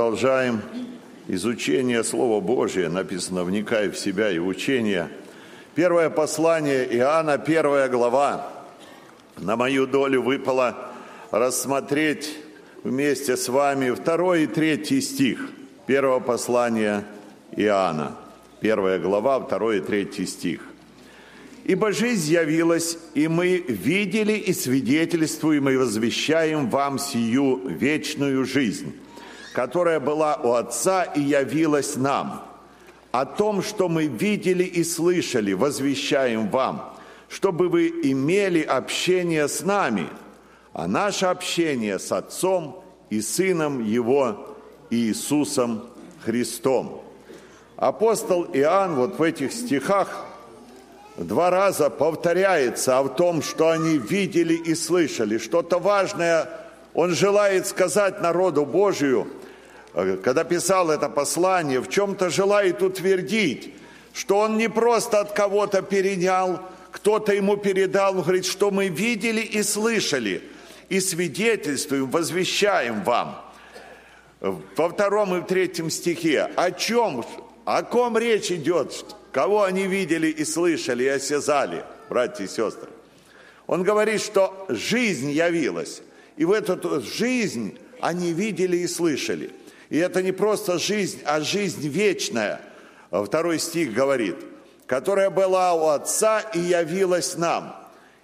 продолжаем изучение Слова Божия, написано «Вникай в себя и учение». Первое послание Иоанна, первая глава. На мою долю выпало рассмотреть вместе с вами второй и третий стих первого послания Иоанна. Первая глава, второй и третий стих. Ибо жизнь явилась, и мы видели и свидетельствуем и возвещаем вам сию вечную жизнь, которая была у Отца и явилась нам. О том, что мы видели и слышали, возвещаем вам, чтобы вы имели общение с нами, а наше общение с Отцом и Сыном Его Иисусом Христом. Апостол Иоанн вот в этих стихах два раза повторяется о том, что они видели и слышали. Что-то важное он желает сказать народу Божию, когда писал это послание, в чем-то желает утвердить, что он не просто от кого-то перенял, кто-то ему передал, он говорит, что мы видели и слышали, и свидетельствуем, возвещаем вам. Во втором и в третьем стихе, о чем, о ком речь идет, Кого они видели и слышали, и осязали, братья и сестры? Он говорит, что жизнь явилась. И в эту жизнь они видели и слышали. И это не просто жизнь, а жизнь вечная. Второй стих говорит, которая была у Отца и явилась нам.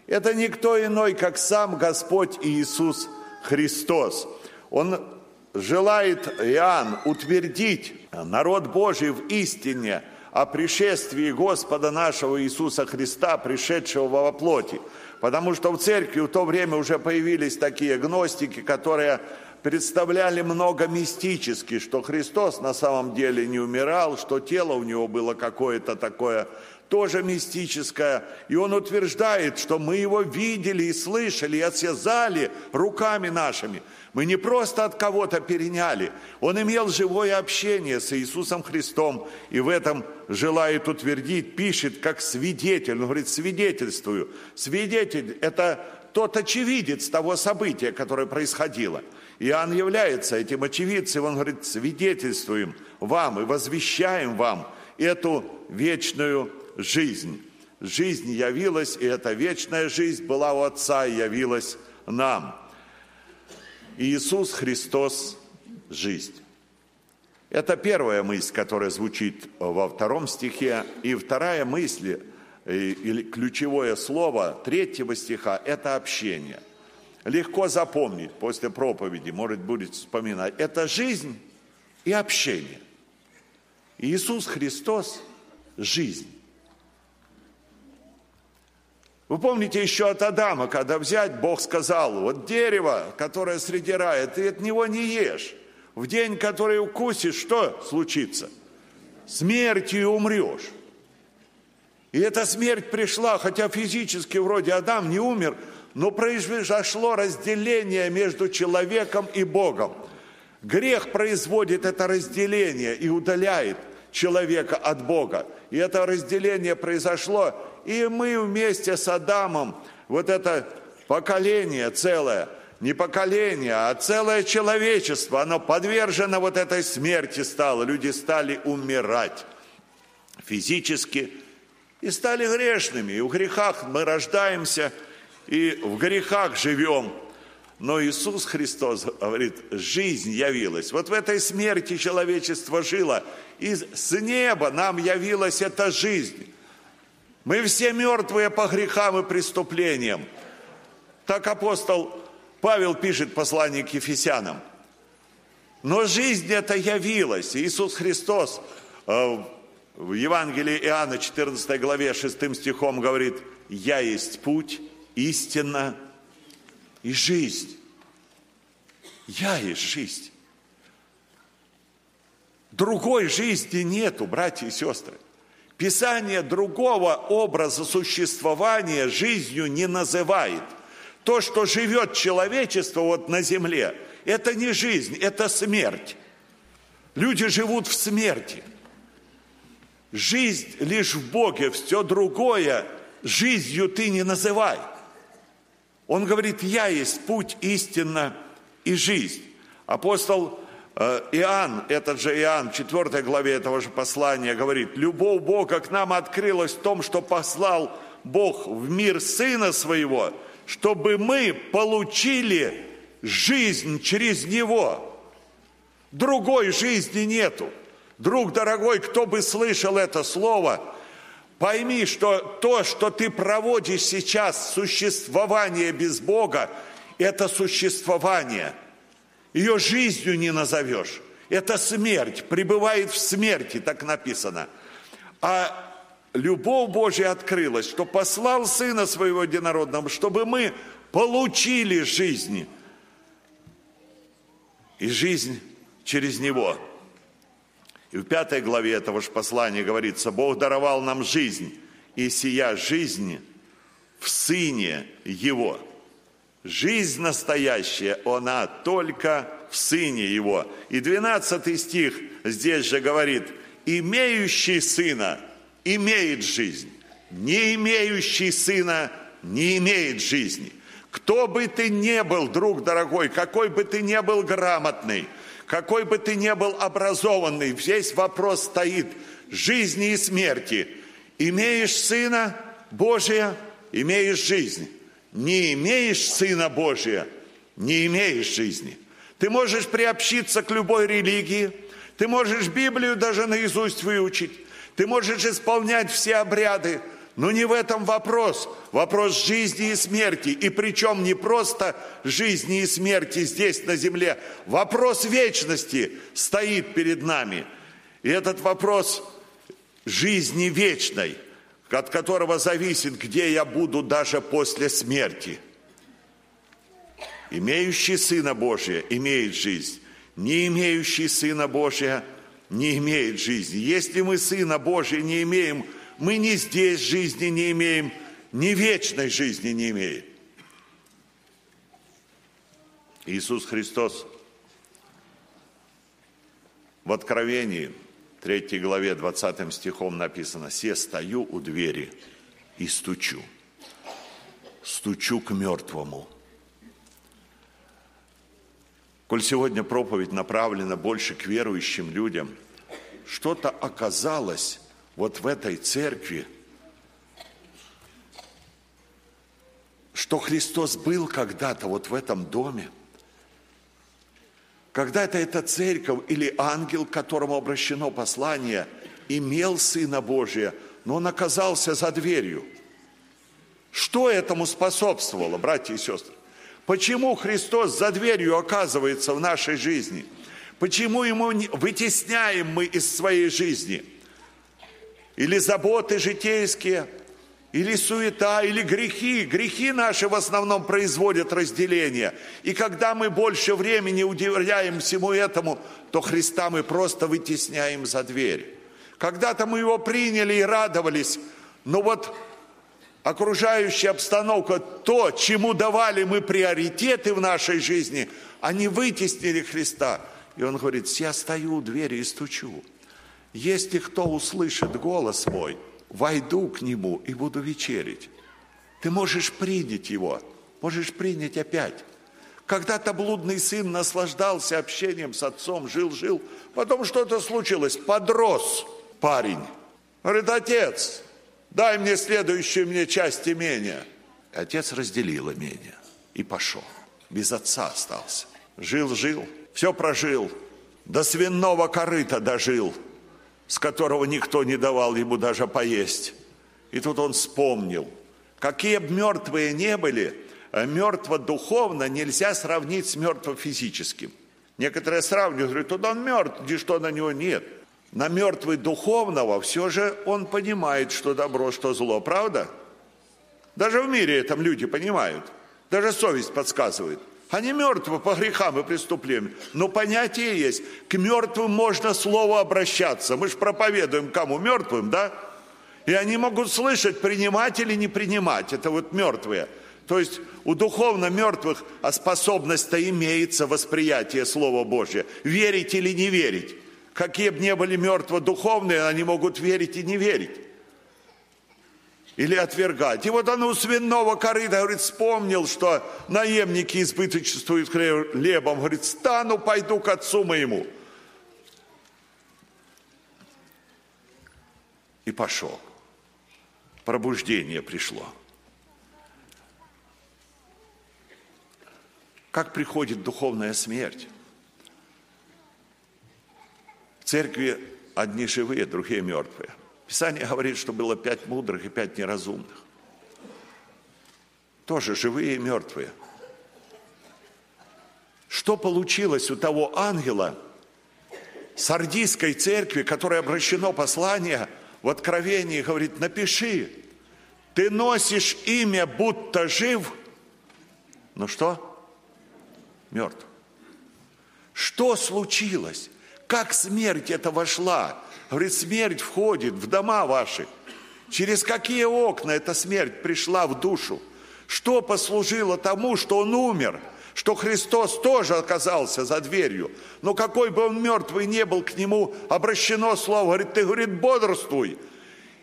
Это никто иной, как сам Господь Иисус Христос. Он желает, Иоанн, утвердить народ Божий в истине – о пришествии Господа нашего Иисуса Христа, пришедшего во плоти. Потому что в церкви в то время уже появились такие гностики, которые представляли много мистически, что Христос на самом деле не умирал, что тело у него было какое-то такое тоже мистическое. И он утверждает, что мы его видели и слышали, и осязали руками нашими. Мы не просто от кого-то переняли. Он имел живое общение с Иисусом Христом, и в этом желает утвердить, пишет как свидетель. Он говорит, свидетельствую. Свидетель – это тот очевидец того события, которое происходило. Иоанн является этим очевидцем, он говорит, свидетельствуем вам и возвещаем вам эту вечную жизнь. Жизнь явилась, и эта вечная жизнь была у Отца и явилась нам. Иисус Христос – жизнь. Это первая мысль, которая звучит во втором стихе. И вторая мысль, или ключевое слово третьего стиха – это общение. Легко запомнить после проповеди, может, будет вспоминать. Это жизнь и общение. Иисус Христос – жизнь. Вы помните еще от Адама, когда взять, Бог сказал, вот дерево, которое среди рая, ты от него не ешь. В день, который укусишь, что случится? Смертью умрешь. И эта смерть пришла, хотя физически вроде Адам не умер, но произошло разделение между человеком и Богом. Грех производит это разделение и удаляет человека от Бога. И это разделение произошло, и мы вместе с Адамом, вот это поколение целое, не поколение, а целое человечество, оно подвержено вот этой смерти стало. Люди стали умирать физически и стали грешными. И в грехах мы рождаемся, и в грехах живем. Но Иисус Христос говорит, жизнь явилась. Вот в этой смерти человечество жило, и с неба нам явилась эта жизнь. Мы все мертвые по грехам и преступлениям. Так апостол Павел пишет послание к Ефесянам. Но жизнь эта явилась. Иисус Христос э, в Евангелии Иоанна 14 главе 6 стихом говорит, «Я есть путь, истина и жизнь». Я есть жизнь. Другой жизни нету, братья и сестры. Писание другого образа существования жизнью не называет. То, что живет человечество вот на земле, это не жизнь, это смерть. Люди живут в смерти. Жизнь лишь в Боге, все другое жизнью ты не называй. Он говорит, я есть путь, истина и жизнь. Апостол Э, Иоанн, этот же Иоанн, в 4 главе этого же послания говорит, любовь Бога к нам открылась в том, что послал Бог в мир Сына Своего, чтобы мы получили жизнь через Него. Другой жизни нету. Друг дорогой, кто бы слышал это слово, пойми, что то, что ты проводишь сейчас, существование без Бога, это существование – ее жизнью не назовешь. Это смерть, пребывает в смерти, так написано. А любовь Божья открылась, что послал Сына Своего Единородного, чтобы мы получили жизнь. И жизнь через Него. И в пятой главе этого же послания говорится, Бог даровал нам жизнь, и сия жизнь в Сыне Его – Жизнь настоящая, она только в Сыне Его. И 12 стих здесь же говорит, имеющий Сына имеет жизнь, не имеющий Сына не имеет жизни. Кто бы ты ни был, друг дорогой, какой бы ты ни был грамотный, какой бы ты ни был образованный, весь вопрос стоит жизни и смерти. Имеешь Сына Божия, имеешь жизнь не имеешь Сына Божия, не имеешь жизни. Ты можешь приобщиться к любой религии, ты можешь Библию даже наизусть выучить, ты можешь исполнять все обряды, но не в этом вопрос. Вопрос жизни и смерти. И причем не просто жизни и смерти здесь на земле. Вопрос вечности стоит перед нами. И этот вопрос жизни вечной – от которого зависит, где я буду даже после смерти. Имеющий Сына Божия имеет жизнь, не имеющий Сына Божия не имеет жизни. Если мы Сына Божия не имеем, мы ни здесь жизни не имеем, ни вечной жизни не имеем. Иисус Христос в Откровении – 3 главе 20 стихом написано, «Се стою у двери и стучу, стучу к мертвому». Коль сегодня проповедь направлена больше к верующим людям, что-то оказалось вот в этой церкви, что Христос был когда-то вот в этом доме – когда-то эта церковь или ангел, к которому обращено послание, имел Сына Божия, но он оказался за дверью. Что этому способствовало, братья и сестры? Почему Христос за дверью оказывается в нашей жизни? Почему ему вытесняем мы из своей жизни? Или заботы житейские – или суета, или грехи. Грехи наши в основном производят разделение. И когда мы больше времени уделяем всему этому, то Христа мы просто вытесняем за дверь. Когда-то мы его приняли и радовались, но вот окружающая обстановка, то, чему давали мы приоритеты в нашей жизни, они вытеснили Христа. И он говорит, я стою у двери и стучу. Если кто услышит голос мой – войду к Нему и буду вечерить. Ты можешь принять Его, можешь принять опять. Когда-то блудный сын наслаждался общением с отцом, жил-жил, потом что-то случилось, подрос парень. Говорит, отец, дай мне следующую мне часть имения. Отец разделил имение и пошел. Без отца остался. Жил-жил, все прожил, до свиного корыта дожил – с которого никто не давал ему даже поесть. И тут он вспомнил, какие бы мертвые не были, а мертво духовно нельзя сравнить с мертво физическим. Некоторые сравнивают, говорят, тут он мертв, где что на него нет. На мертвый духовного все же он понимает, что добро, что зло, правда? Даже в мире этом люди понимают. Даже совесть подсказывает – они мертвы по грехам и преступлениям. Но понятие есть. К мертвым можно слово обращаться. Мы же проповедуем кому? Мертвым, да? И они могут слышать, принимать или не принимать. Это вот мертвые. То есть у духовно мертвых а способность-то имеется восприятие Слова Божьего. Верить или не верить. Какие бы ни были мертво духовные, они могут верить и не верить. Или отвергать. И вот он у свиного корыта, говорит, вспомнил, что наемники избыточествуют хлебом. Говорит, стану, пойду к отцу моему. И пошел. Пробуждение пришло. Как приходит духовная смерть? В церкви одни живые, другие мертвые – Писание говорит, что было пять мудрых и пять неразумных. Тоже живые и мертвые. Что получилось у того ангела сардийской церкви, которой обращено послание в Откровении, говорит, напиши, ты носишь имя, будто жив, но что? Мертв. Что случилось? Как смерть это вошла? Говорит, смерть входит в дома ваши. Через какие окна эта смерть пришла в душу? Что послужило тому, что он умер? Что Христос тоже оказался за дверью. Но какой бы он мертвый не был, к нему обращено слово. Говорит, ты, говорит, бодрствуй.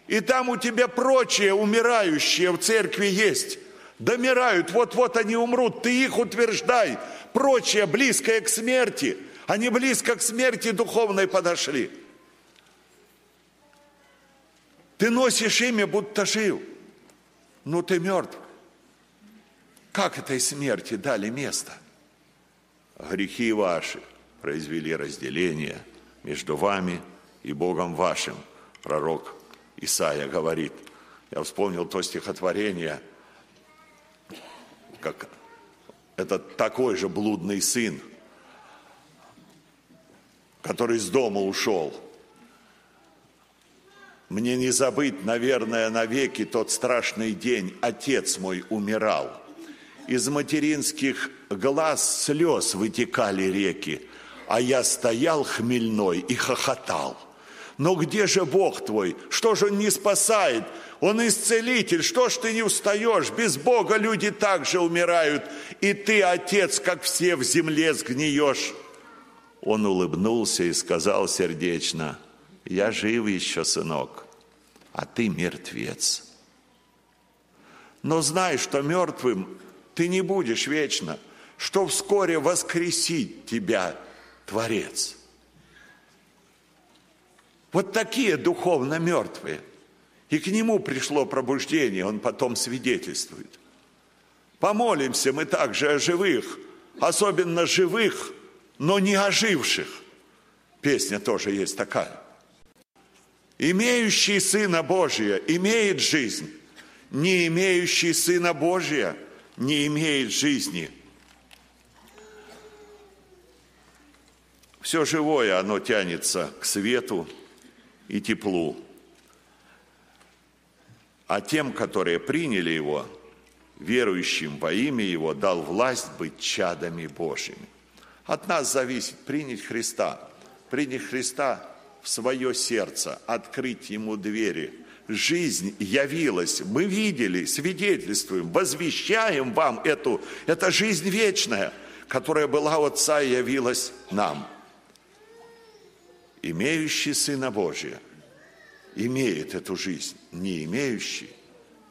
И там у тебя прочие умирающие в церкви есть. Домирают, вот-вот они умрут. Ты их утверждай. Прочие, близкое к смерти. Они близко к смерти духовной подошли. Ты носишь имя, будто жил, но ты мертв. Как этой смерти дали место? Грехи ваши произвели разделение между вами и Богом вашим. Пророк Исаия говорит. Я вспомнил то стихотворение, как этот такой же блудный сын, который из дома ушел – мне не забыть, наверное, навеки тот страшный день. Отец мой умирал. Из материнских глаз слез вытекали реки, а я стоял хмельной и хохотал. Но где же Бог твой? Что же Он не спасает? Он исцелитель, что ж ты не устаешь? Без Бога люди также умирают, и ты, Отец, как все в земле сгниешь. Он улыбнулся и сказал сердечно, я жив еще, сынок, а ты мертвец. Но знай, что мертвым ты не будешь вечно, что вскоре воскресит тебя Творец. Вот такие духовно мертвые. И к нему пришло пробуждение, он потом свидетельствует. Помолимся мы также о живых, особенно живых, но не оживших. Песня тоже есть такая. Имеющий Сына Божия имеет жизнь, не имеющий Сына Божия не имеет жизни. Все живое, оно тянется к свету и теплу. А тем, которые приняли Его, верующим во имя Его, дал власть быть чадами Божьими. От нас зависит принять Христа. Принять Христа в свое сердце, открыть ему двери. Жизнь явилась, мы видели, свидетельствуем, возвещаем вам эту, это жизнь вечная, которая была у Отца и явилась нам. Имеющий Сына Божия имеет эту жизнь, не имеющий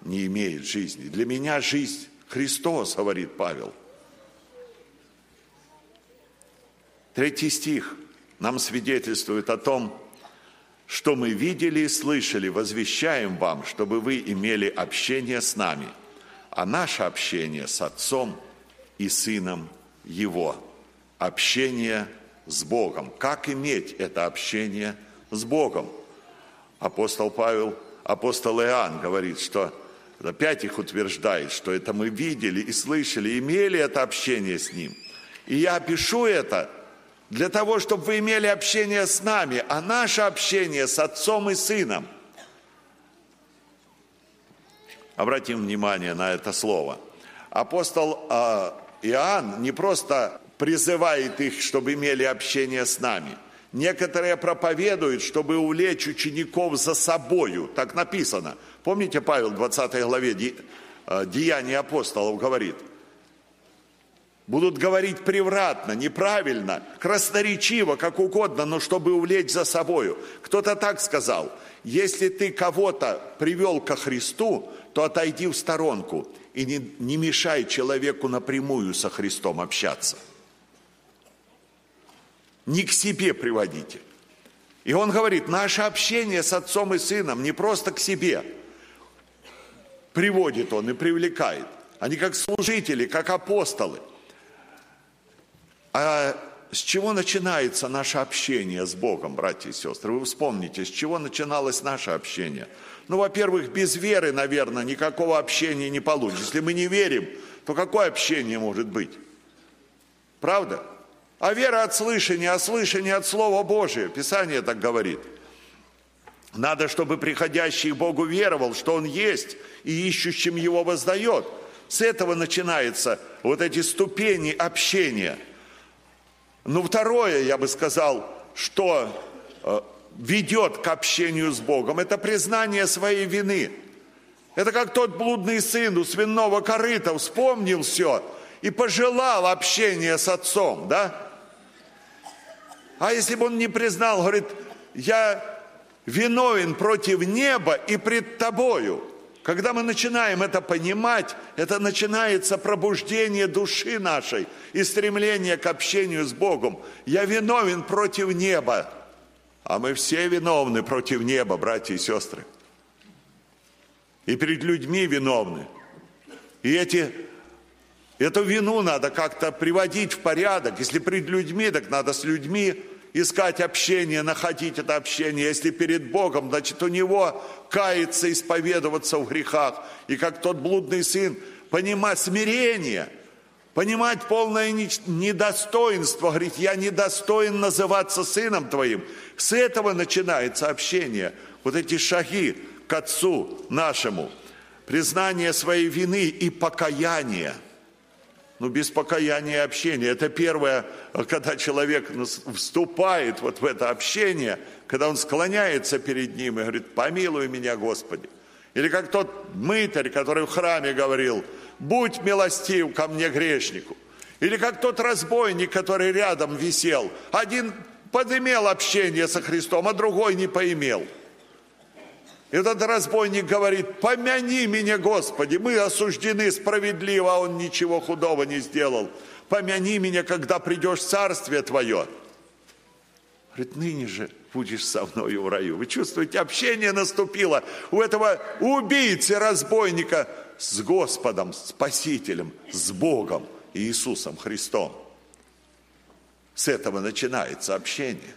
не имеет жизни. Для меня жизнь Христос, говорит Павел. Третий стих нам свидетельствует о том, что мы видели и слышали, возвещаем вам, чтобы вы имели общение с нами, а наше общение с Отцом и Сыном Его. Общение с Богом. Как иметь это общение с Богом? Апостол Павел, апостол Иоанн говорит, что опять их утверждает, что это мы видели и слышали, имели это общение с Ним. И я пишу это – для того, чтобы вы имели общение с нами, а наше общение с Отцом и Сыном. Обратим внимание на это слово. Апостол э, Иоанн не просто призывает их, чтобы имели общение с нами. Некоторые проповедуют, чтобы увлечь учеников за собою. Так написано. Помните, Павел в 20 главе э, Деяния апостолов говорит – будут говорить превратно, неправильно, красноречиво, как угодно, но чтобы увлечь за собою. Кто-то так сказал. Если ты кого-то привел ко Христу, то отойди в сторонку и не, не мешай человеку напрямую со Христом общаться. Не к себе приводите. И он говорит, наше общение с отцом и сыном не просто к себе. Приводит он и привлекает. Они как служители, как апостолы. А с чего начинается наше общение с Богом, братья и сестры? Вы вспомните, с чего начиналось наше общение? Ну, во-первых, без веры, наверное, никакого общения не получится. Если мы не верим, то какое общение может быть? Правда? А вера от слышания, а слышание от Слова Божия. Писание так говорит. Надо, чтобы приходящий к Богу веровал, что Он есть, и ищущим Его воздает. С этого начинаются вот эти ступени общения – ну, второе, я бы сказал, что э, ведет к общению с Богом, это признание своей вины. Это как тот блудный сын у свиного корыта вспомнил все и пожелал общения с отцом, да? А если бы он не признал, говорит, я виновен против неба и пред тобою – когда мы начинаем это понимать, это начинается пробуждение души нашей и стремление к общению с Богом. Я виновен против неба. А мы все виновны против неба, братья и сестры. И перед людьми виновны. И эти, эту вину надо как-то приводить в порядок. Если перед людьми, так надо с людьми искать общение, находить это общение. Если перед Богом, значит, у него каяться, исповедоваться в грехах. И как тот блудный сын, понимать смирение, понимать полное недостоинство, говорить, я недостоин называться сыном твоим. С этого начинается общение. Вот эти шаги к Отцу нашему. Признание своей вины и покаяние – ну, без покаяния и общения. Это первое, когда человек вступает вот в это общение, когда он склоняется перед ним и говорит, помилуй меня, Господи. Или как тот мытарь, который в храме говорил, будь милостив ко мне, грешнику. Или как тот разбойник, который рядом висел. Один подымел общение со Христом, а другой не поимел – этот разбойник говорит, помяни меня, Господи, мы осуждены справедливо, а он ничего худого не сделал. Помяни меня, когда придешь в Царствие Твое. Говорит, ныне же будешь со мною в раю. Вы чувствуете, общение наступило у этого убийцы, разбойника с Господом, Спасителем, с Богом, Иисусом Христом. С этого начинается общение.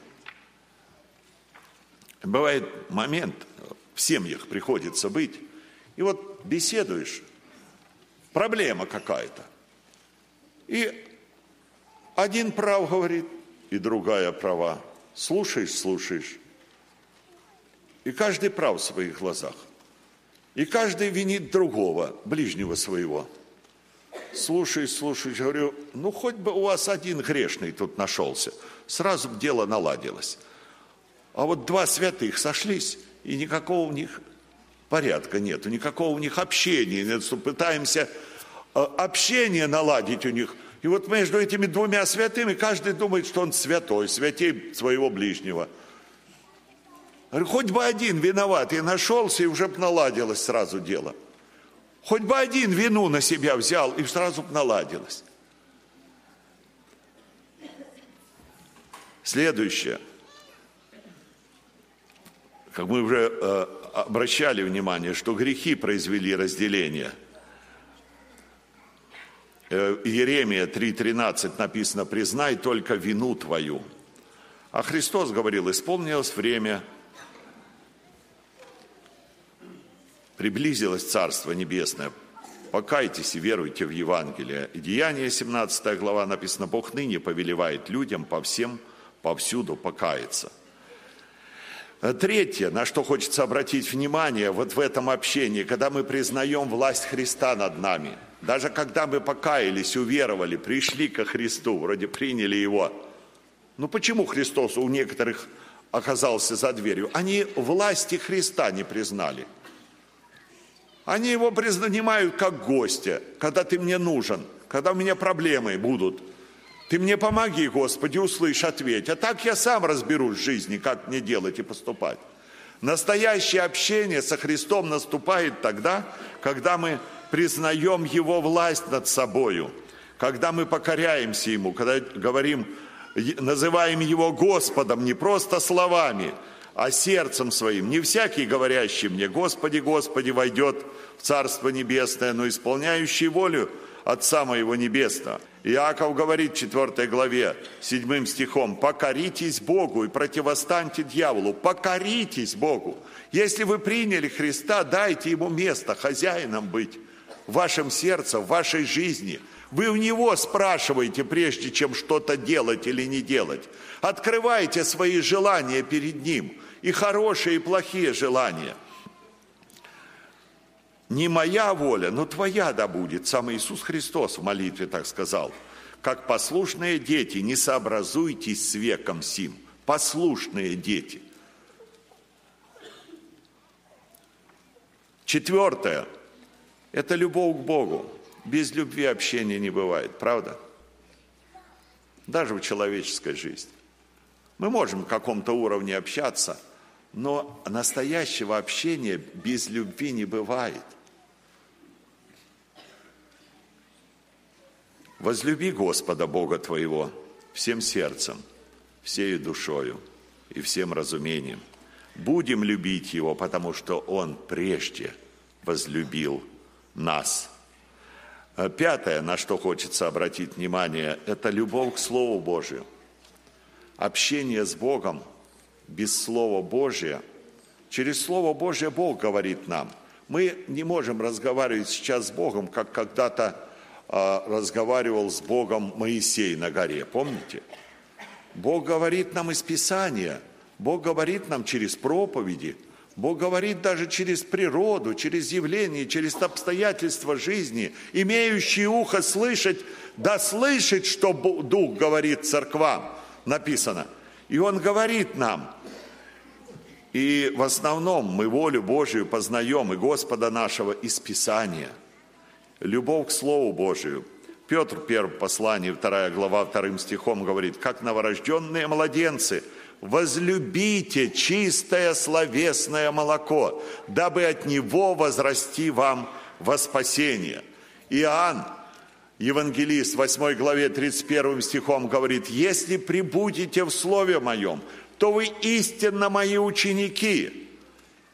Бывает момент, в семьях приходится быть. И вот беседуешь, проблема какая-то. И один прав говорит, и другая права. Слушаешь, слушаешь. И каждый прав в своих глазах. И каждый винит другого, ближнего своего. Слушаешь, слушаешь, говорю, ну хоть бы у вас один грешный тут нашелся. Сразу дело наладилось. А вот два святых сошлись, и никакого у них порядка нету, никакого у них общения нет. Пытаемся э, общение наладить у них. И вот между этими двумя святыми каждый думает, что он святой, святей своего ближнего. Хоть бы один виноват и нашелся, и уже бы наладилось сразу дело. Хоть бы один вину на себя взял, и сразу бы наладилось. Следующее – как мы уже э, обращали внимание, что грехи произвели разделение. Э, Иеремия 3.13 написано, признай только вину твою. А Христос говорил, исполнилось время, приблизилось Царство Небесное, покайтесь и веруйте в Евангелие. Деяние 17 глава написано, Бог ныне повелевает людям по всем, повсюду покаяться – третье, на что хочется обратить внимание вот в этом общении, когда мы признаем власть Христа над нами, даже когда мы покаялись, уверовали, пришли ко Христу, вроде приняли Его. Ну почему Христос у некоторых оказался за дверью? Они власти Христа не признали. Они его принимают как гостя, когда ты мне нужен, когда у меня проблемы будут – ты мне помоги, Господи, услышь, ответь. А так я сам разберусь в жизни, как мне делать и поступать. Настоящее общение со Христом наступает тогда, когда мы признаем Его власть над собою, когда мы покоряемся Ему, когда говорим, называем Его Господом не просто словами, а сердцем своим. Не всякий, говорящий мне, Господи, Господи, войдет в Царство Небесное, но исполняющий волю Отца Моего Небесного. Иаков говорит в 4 главе, 7 стихом, «Покоритесь Богу и противостаньте дьяволу». Покоритесь Богу. Если вы приняли Христа, дайте Ему место хозяином быть в вашем сердце, в вашей жизни. Вы у Него спрашиваете, прежде чем что-то делать или не делать. Открывайте свои желания перед Ним, и хорошие, и плохие желания – не моя воля, но твоя да будет. Сам Иисус Христос в молитве так сказал. Как послушные дети, не сообразуйтесь с веком сим. Послушные дети. Четвертое – это любовь к Богу. Без любви общения не бывает, правда? Даже в человеческой жизни. Мы можем в каком-то уровне общаться, но настоящего общения без любви не бывает. Возлюби Господа Бога твоего всем сердцем, всею душою и всем разумением. Будем любить Его, потому что Он прежде возлюбил нас. А пятое, на что хочется обратить внимание, это любовь к Слову Божию. Общение с Богом без Слова Божия. Через Слово Божие Бог говорит нам. Мы не можем разговаривать сейчас с Богом, как когда-то разговаривал с Богом Моисей на горе, помните? Бог говорит нам из Писания, Бог говорит нам через проповеди, Бог говорит даже через природу, через явление, через обстоятельства жизни. Имеющий ухо слышать, да слышит, что Дух говорит церквам, написано. И Он говорит нам. И в основном мы волю Божию познаем и Господа нашего из Писания – любовь к Слову Божию. Петр, первое послание, вторая глава, вторым стихом говорит, как новорожденные младенцы, возлюбите чистое словесное молоко, дабы от него возрасти вам во спасение. Иоанн, евангелист, в 8 главе 31 стихом говорит, если прибудете в Слове Моем, то вы истинно мои ученики,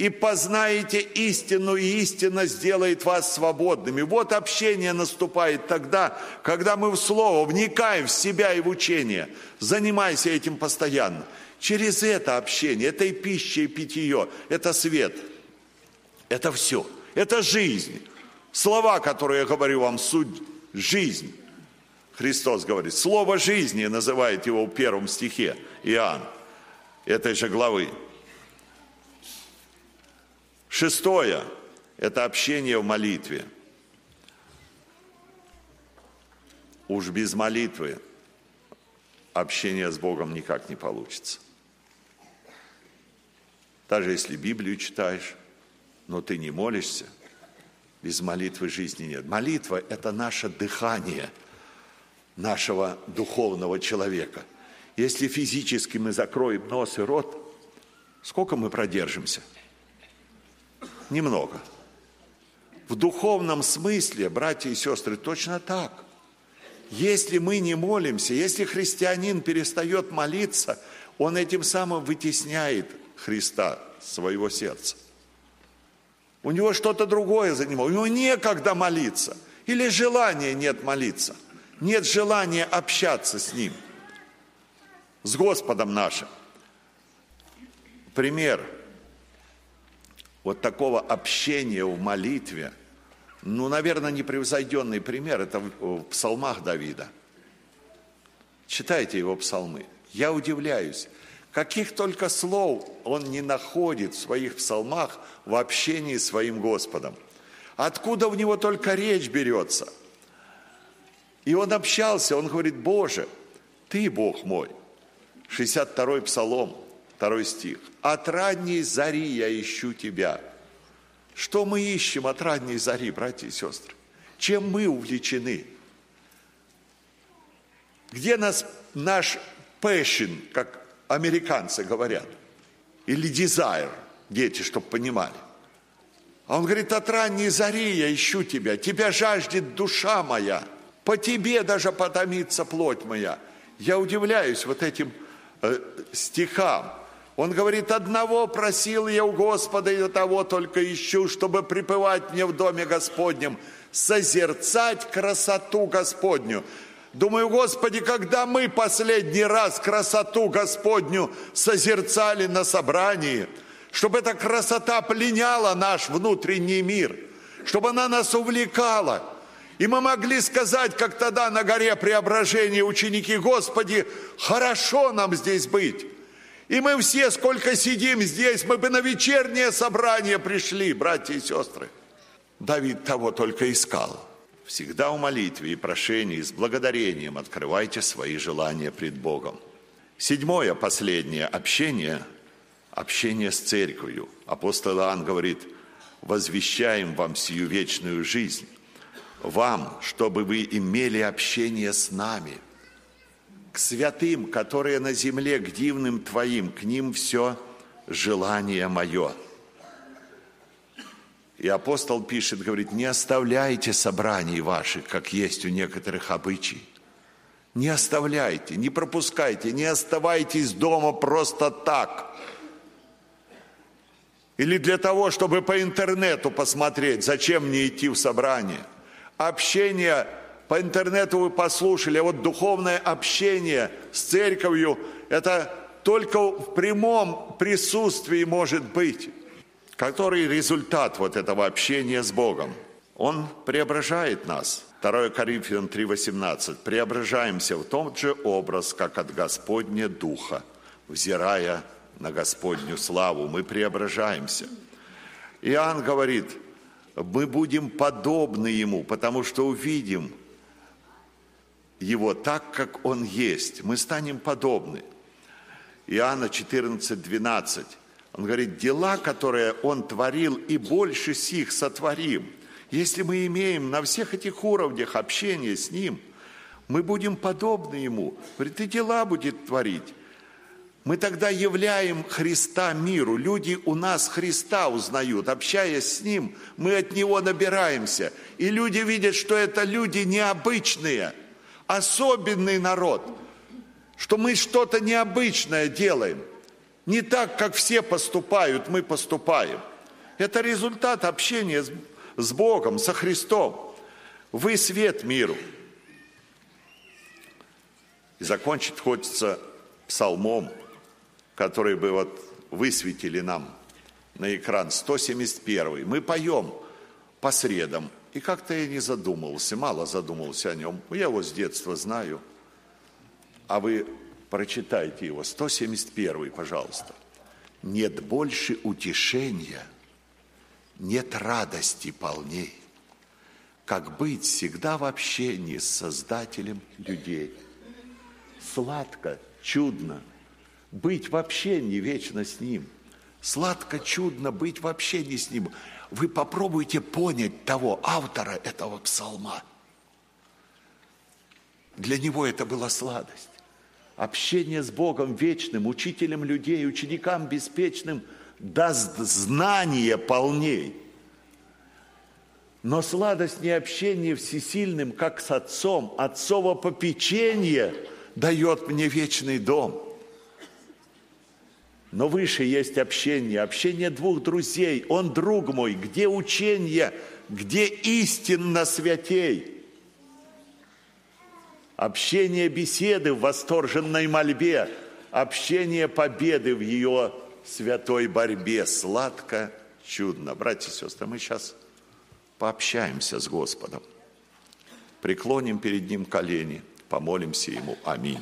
и познаете истину, и истина сделает вас свободными. Вот общение наступает тогда, когда мы в Слово вникаем в себя и в учение. Занимайся этим постоянно. Через это общение, это и пища, и питье, это свет, это все, это жизнь. Слова, которые я говорю вам, суть жизнь. Христос говорит, слово жизни называет его в первом стихе Иоанн этой же главы. Шестое – это общение в молитве. Уж без молитвы общение с Богом никак не получится. Даже если Библию читаешь, но ты не молишься, без молитвы жизни нет. Молитва – это наше дыхание нашего духовного человека. Если физически мы закроем нос и рот, сколько мы продержимся – немного. В духовном смысле, братья и сестры, точно так. Если мы не молимся, если христианин перестает молиться, он этим самым вытесняет Христа своего сердца. У него что-то другое за. У него некогда молиться. Или желания нет молиться. Нет желания общаться с Ним, с Господом нашим. Пример – вот такого общения в молитве, ну, наверное, непревзойденный пример, это в псалмах Давида. Читайте его псалмы. Я удивляюсь, каких только слов он не находит в своих псалмах в общении с своим Господом. Откуда в него только речь берется? И он общался, он говорит, Боже, Ты Бог мой. 62-й псалом, Второй стих. «От ранней зари я ищу тебя». Что мы ищем от ранней зари, братья и сестры? Чем мы увлечены? Где нас наш passion, как американцы говорят, или desire? дети, чтобы понимали. А он говорит, от ранней зари я ищу тебя, тебя жаждет душа моя, по тебе даже потомится плоть моя. Я удивляюсь вот этим э, стихам. Он говорит, одного просил я у Господа, и того только ищу, чтобы пребывать мне в доме Господнем, созерцать красоту Господню. Думаю, Господи, когда мы последний раз красоту Господню созерцали на собрании, чтобы эта красота пленяла наш внутренний мир, чтобы она нас увлекала. И мы могли сказать, как тогда на горе преображения ученики, Господи, хорошо нам здесь быть. И мы все, сколько сидим здесь, мы бы на вечернее собрание пришли, братья и сестры. Давид того только искал – Всегда в молитве и прошении с благодарением открывайте свои желания пред Богом. Седьмое, последнее общение, общение с церковью. Апостол Иоанн говорит, возвещаем вам сию вечную жизнь, вам, чтобы вы имели общение с нами, к святым, которые на земле, к дивным Твоим, к ним все желание мое – и апостол пишет, говорит, не оставляйте собраний ваших, как есть у некоторых обычай. Не оставляйте, не пропускайте, не оставайтесь дома просто так. Или для того, чтобы по интернету посмотреть, зачем мне идти в собрание. Общение по интернету вы послушали, а вот духовное общение с церковью, это только в прямом присутствии может быть. Который результат вот этого общения с Богом? Он преображает нас. 2 Коринфянам 3,18. Преображаемся в том же образ, как от Господня Духа, взирая на Господню славу. Мы преображаемся. Иоанн говорит, мы будем подобны Ему, потому что увидим Его так, как Он есть. Мы станем подобны. Иоанна 14, 12. Он говорит, дела, которые Он творил, и больше сих сотворим. Если мы имеем на всех этих уровнях общения с Ним, мы будем подобны Ему. Говорит, и дела будет творить. Мы тогда являем Христа миру. Люди у нас Христа узнают. Общаясь с Ним, мы от Него набираемся. И люди видят, что это люди необычные, особенный народ, что мы что-то необычное делаем. Не так, как все поступают, мы поступаем. Это результат общения с, Богом, со Христом. Вы свет миру. И закончить хочется псалмом, который бы вот высветили нам на экран, 171. Мы поем по средам, и как-то я не задумывался, мало задумывался о нем. Я его с детства знаю. А вы Прочитайте его, 171, пожалуйста. Нет больше утешения, нет радости полней, как быть всегда в общении с Создателем людей. Сладко, чудно быть в общении вечно с Ним. Сладко, чудно быть в общении с Ним. Вы попробуйте понять того автора этого псалма. Для него это была сладость общение с Богом вечным, учителем людей, ученикам беспечным даст знание полней. Но сладость не общение всесильным, как с отцом. Отцово попечение дает мне вечный дом. Но выше есть общение, общение двух друзей. Он друг мой, где учение, где истинно святей – общение беседы в восторженной мольбе, общение победы в ее святой борьбе. Сладко, чудно. Братья и сестры, мы сейчас пообщаемся с Господом. Преклоним перед Ним колени, помолимся Ему. Аминь.